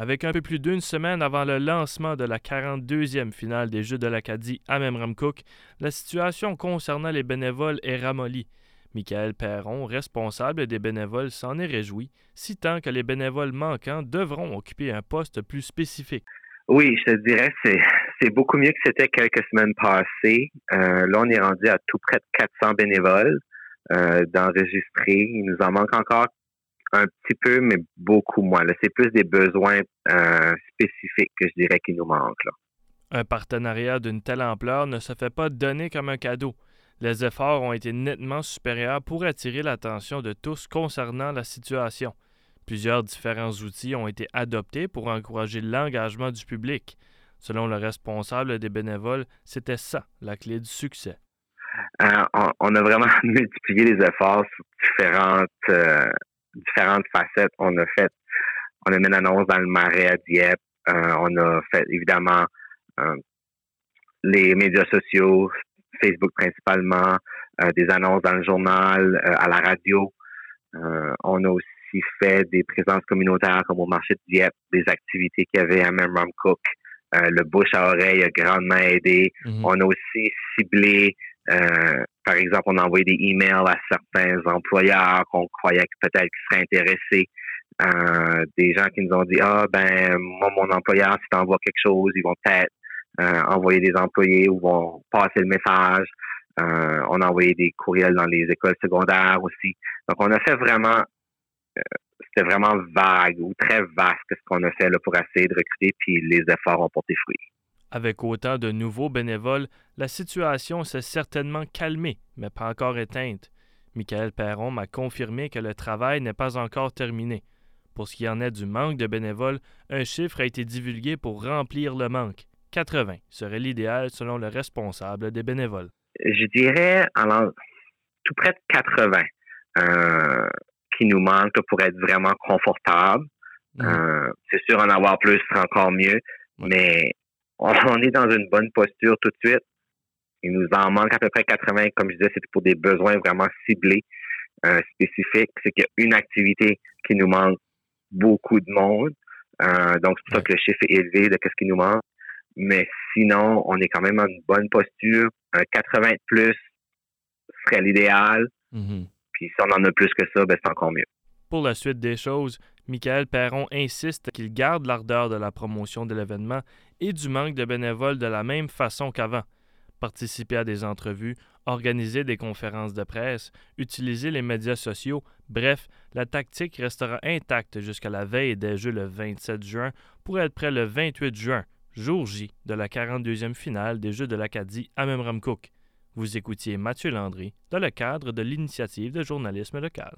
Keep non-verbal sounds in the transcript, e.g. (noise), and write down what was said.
Avec un peu plus d'une semaine avant le lancement de la 42e finale des Jeux de l'Acadie à Memramcook, la situation concernant les bénévoles est ramollie. Michael Perron, responsable des bénévoles, s'en est réjoui, citant que les bénévoles manquants devront occuper un poste plus spécifique. Oui, je te dirais, c'est, c'est beaucoup mieux que c'était quelques semaines passées. Euh, là, on est rendu à tout près de 400 bénévoles euh, d'enregistrer. Il nous en manque encore un petit peu, mais beaucoup moins. C'est plus des besoins euh, spécifiques que je dirais qui nous manquent. Un partenariat d'une telle ampleur ne se fait pas donner comme un cadeau. Les efforts ont été nettement supérieurs pour attirer l'attention de tous concernant la situation. Plusieurs différents outils ont été adoptés pour encourager l'engagement du public. Selon le responsable des bénévoles, c'était ça la clé du succès. Euh, on, a vraiment (laughs) multiplié les efforts sur différentes euh, différentes facettes. On a fait, on a mis une annonce dans le Marais à Dieppe. Euh, on a fait évidemment euh, les médias sociaux, Facebook principalement, euh, des annonces dans le journal, à la radio. on a aussi fait des présences communautaires comme au marché de Dieppe, des activités qu'il y avait à Memram Cook. le bouche à oreille a grandement aidé. Mm-hmm. On a aussi ciblé euh, par exemple, on a envoyé des emails à certains employeurs qu'on croyait peut-être qu'ils seraient intéressés. Euh, des gens qui nous ont dit ah ben moi mon employeur si t'envoies quelque chose ils vont peut-être euh, envoyer des employés ou vont passer le message on a envoyé des courriels dans les écoles secondaires aussi. Donc on a fait vraiment c'était vraiment vague ou très vaste ce qu'on a fait là, pour essayer de recruter puis les efforts ont porté fruit avec autant de nouveaux bénévoles, la situation s'est certainement calmée, mais pas encore éteinte. Michael Perron m'a confirmé que le travail n'est pas encore terminé. Pour ce qui en est du manque de bénévoles, un chiffre a été divulgué pour remplir le manque. 80 serait l'idéal selon le responsable des bénévoles. Je dirais alors, tout près de 80 euh, qui nous manquent pour être vraiment confortable. Mmh. Euh, c'est sûr, en avoir plus serait encore mieux, mais (laughs) on est dans une bonne posture tout de suite. Il nous en manque à peu près 80, comme je disais, c'est pour des besoins vraiment ciblés, euh, spécifiques. C'est qu'il y a une activité qui nous manque beaucoup de monde. Euh, donc, c'est pour ça que le chiffre est élevé de ce qui nous manque. Mais sinon, on est quand même en une bonne posture. Un 80 plus serait l'idéal. Mm-hmm. Puis si on en a plus que ça, ben, c'est encore mieux. Pour la suite des choses, Michael Perron insiste qu'il garde l'ardeur de la promotion de l'événement et du manque de bénévoles de la même façon qu'avant. Participer à des entrevues, organiser des conférences de presse, utiliser les médias sociaux, bref, la tactique restera intacte jusqu'à la veille des Jeux le 27 juin pour être prêt le 28 juin, jour J de la 42e finale des Jeux de l'Acadie à Memramcook. Vous écoutiez Mathieu Landry dans le cadre de l'initiative de journalisme local.